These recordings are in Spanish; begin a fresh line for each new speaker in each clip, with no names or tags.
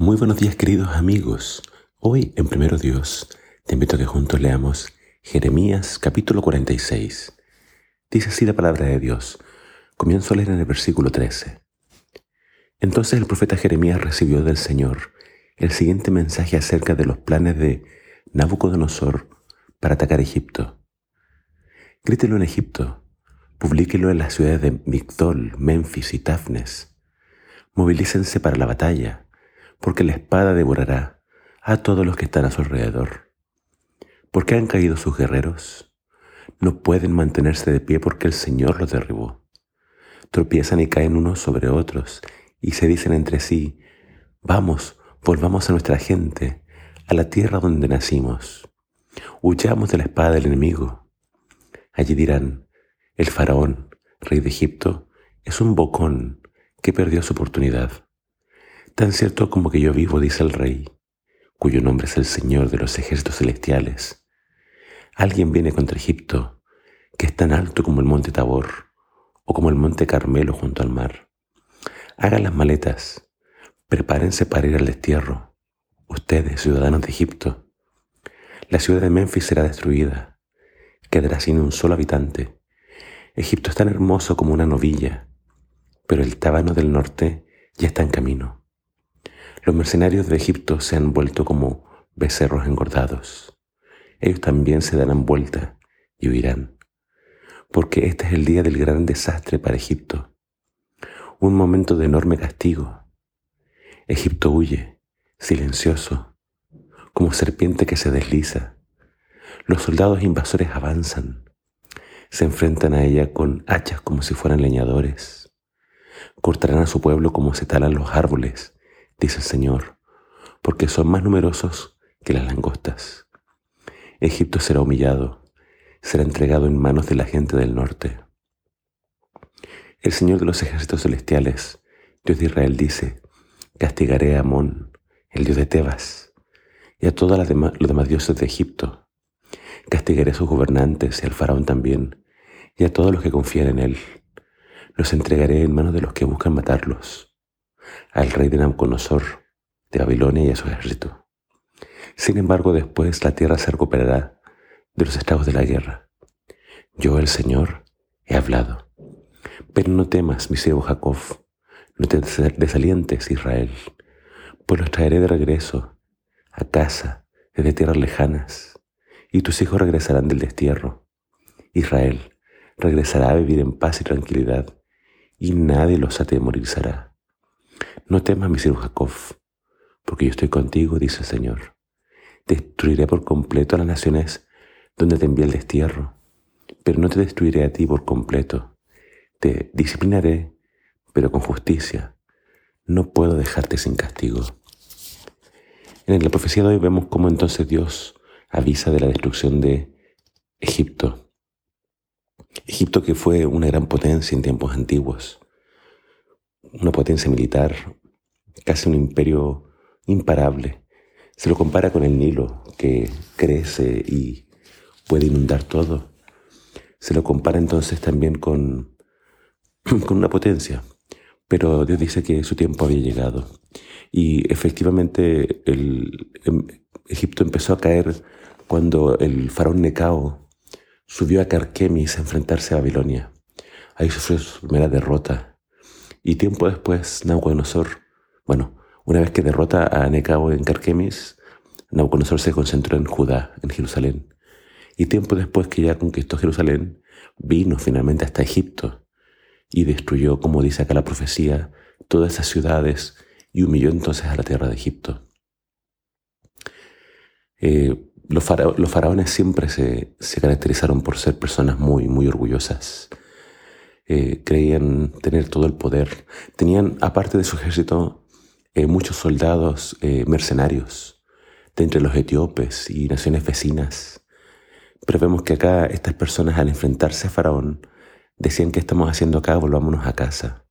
Muy buenos días queridos amigos. Hoy en Primero Dios te invito a que juntos leamos Jeremías capítulo 46. Dice así la palabra de Dios. Comienzo a leer en el versículo 13. Entonces el profeta Jeremías recibió del Señor el siguiente mensaje acerca de los planes de Nabucodonosor para atacar Egipto. Grítelo en Egipto, publíquelo en las ciudades de Migdol, Memphis y Tafnes. Movilícense para la batalla porque la espada devorará a todos los que están a su alrededor. ¿Por qué han caído sus guerreros? No pueden mantenerse de pie porque el Señor los derribó. Tropiezan y caen unos sobre otros y se dicen entre sí, vamos, volvamos a nuestra gente, a la tierra donde nacimos. Huyamos de la espada del enemigo. Allí dirán, el faraón, rey de Egipto, es un bocón que perdió su oportunidad. Tan cierto como que yo vivo, dice el rey, cuyo nombre es el Señor de los ejércitos celestiales. Alguien viene contra Egipto, que es tan alto como el monte Tabor, o como el monte Carmelo junto al mar. Hagan las maletas, prepárense para ir al destierro, ustedes, ciudadanos de Egipto. La ciudad de Memphis será destruida, quedará sin un solo habitante. Egipto es tan hermoso como una novilla, pero el tábano del norte ya está en camino. Los mercenarios de Egipto se han vuelto como becerros engordados. Ellos también se darán vuelta y huirán, porque este es el día del gran desastre para Egipto, un momento de enorme castigo. Egipto huye, silencioso, como serpiente que se desliza. Los soldados invasores avanzan, se enfrentan a ella con hachas como si fueran leñadores. Cortarán a su pueblo como se talan los árboles dice el Señor, porque son más numerosos que las langostas. Egipto será humillado, será entregado en manos de la gente del norte. El Señor de los ejércitos celestiales, Dios de Israel, dice, castigaré a Amón, el dios de Tebas, y a todos los demás, dioses de Egipto. Castigaré a sus gobernantes y al faraón también, y a todos los que confían en él. Los entregaré en manos de los que buscan matarlos al rey de Nabucodonosor de Babilonia y a su ejército. Sin embargo, después la tierra se recuperará de los estragos de la guerra. Yo, el Señor, he hablado. Pero no temas, mi siervo Jacob, no te desalientes, Israel, pues los traeré de regreso a casa desde tierras lejanas, y tus hijos regresarán del destierro. Israel regresará a vivir en paz y tranquilidad, y nadie los atemorizará. No temas, mi siervo Jacob, porque yo estoy contigo, dice el Señor. Destruiré por completo a las naciones donde te envié el destierro, pero no te destruiré a ti por completo. Te disciplinaré, pero con justicia. No puedo dejarte sin castigo. En la profecía de hoy vemos cómo entonces Dios avisa de la destrucción de Egipto. Egipto que fue una gran potencia en tiempos antiguos, una potencia militar, casi un imperio imparable. Se lo compara con el Nilo, que crece y puede inundar todo. Se lo compara entonces también con, con una potencia. Pero Dios dice que su tiempo había llegado. Y efectivamente el, em, Egipto empezó a caer cuando el faraón Necao subió a Carquemis a enfrentarse a Babilonia. Ahí sufrió su primera derrota y tiempo después, Nabucodonosor, bueno, una vez que derrota a Necao en Carquemis, Nabucodonosor se concentró en Judá, en Jerusalén. Y tiempo después que ya conquistó Jerusalén, vino finalmente hasta Egipto y destruyó, como dice acá la profecía, todas esas ciudades y humilló entonces a la tierra de Egipto. Eh, los, faraones siempre se, se, caracterizaron por ser personas muy, muy orgullosas eh, creían tener todo el poder. Tenían, aparte de su ejército, eh, muchos soldados eh, mercenarios de entre los etíopes y naciones vecinas. Pero vemos que acá estas personas al enfrentarse a Faraón decían que estamos haciendo acá, volvámonos a casa.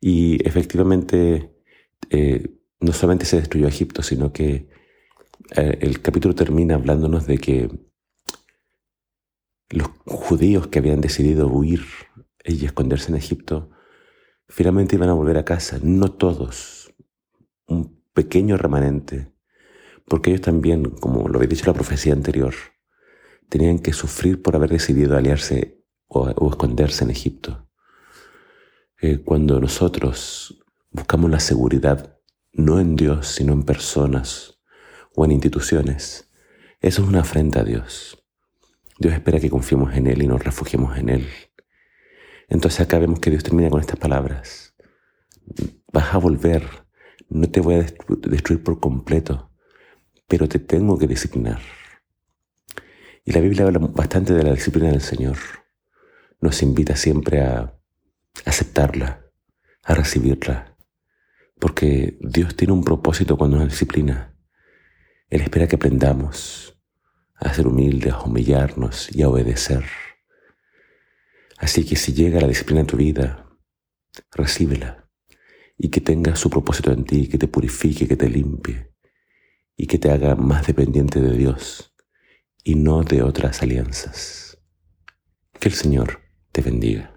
Y efectivamente no solamente se destruyó Egipto, sino que el capítulo termina hablándonos de que los judíos que habían decidido huir y esconderse en Egipto, finalmente iban a volver a casa. No todos, un pequeño remanente, porque ellos también, como lo había dicho la profecía anterior, tenían que sufrir por haber decidido aliarse o, esconderse en Egipto. Eh, cuando nosotros buscamos la seguridad no en Dios, sino en personas o en instituciones, eso es una afrenta a Dios. Dios espera que confiemos en Él y nos refugiemos en Él. Entonces acá vemos que Dios termina con estas palabras. Vas a volver, no te voy a destruir por completo, pero te tengo que disciplinar. Y la Biblia habla bastante de la disciplina del Señor. Nos invita siempre a aceptarla, a recibirla, porque Dios tiene un propósito cuando nos disciplina. Él espera que aprendamos a ser humildes, a humillarnos y a obedecer. Así que si llega la disciplina en tu vida, recíbela y que tenga su propósito en ti, que te purifique, que te limpie y que te haga más dependiente de Dios y no de otras alianzas. Que el Señor te bendiga.